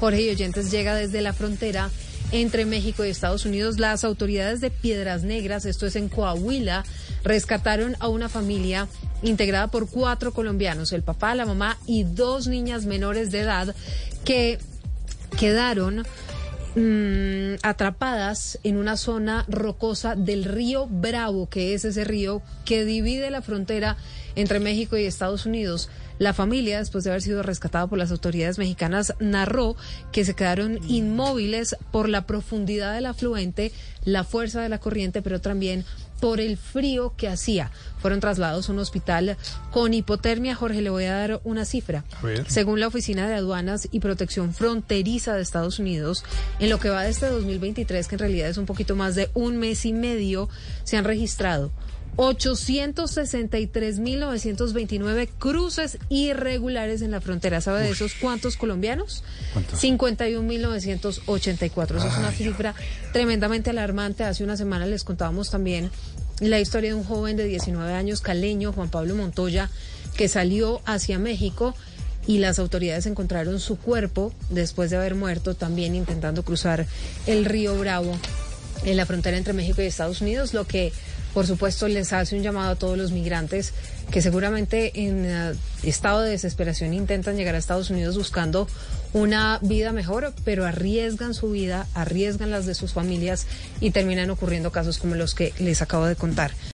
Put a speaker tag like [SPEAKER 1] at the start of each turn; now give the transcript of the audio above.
[SPEAKER 1] Jorge y Oyentes llega desde la frontera entre México y Estados Unidos. Las autoridades de Piedras Negras, esto es en Coahuila, rescataron a una familia integrada por cuatro colombianos, el papá, la mamá y dos niñas menores de edad que quedaron mm, atrapadas en una zona rocosa del río Bravo, que es ese río que divide la frontera entre México y Estados Unidos. La familia, después de haber sido rescatada por las autoridades mexicanas, narró que se quedaron inmóviles por la profundidad del afluente, la fuerza de la corriente, pero también por el frío que hacía. Fueron trasladados a un hospital con hipotermia. Jorge, le voy a dar una cifra. Según la Oficina de Aduanas y Protección Fronteriza de Estados Unidos, en lo que va de este 2023, que en realidad es un poquito más de un mes y medio, se han registrado 863.929 cruces irregulares en la frontera. ¿Sabe de esos cuántos colombianos? 51.984. Eso es una cifra tremendamente alarmante. Hace una semana les contábamos también la historia de un joven de 19 años, caleño, Juan Pablo Montoya, que salió hacia México y las autoridades encontraron su cuerpo después de haber muerto también intentando cruzar el río Bravo en la frontera entre México y Estados Unidos, lo que por supuesto, les hace un llamado a todos los migrantes que seguramente en eh, estado de desesperación intentan llegar a Estados Unidos buscando una vida mejor, pero arriesgan su vida, arriesgan las de sus familias y terminan ocurriendo casos como los que les acabo de contar.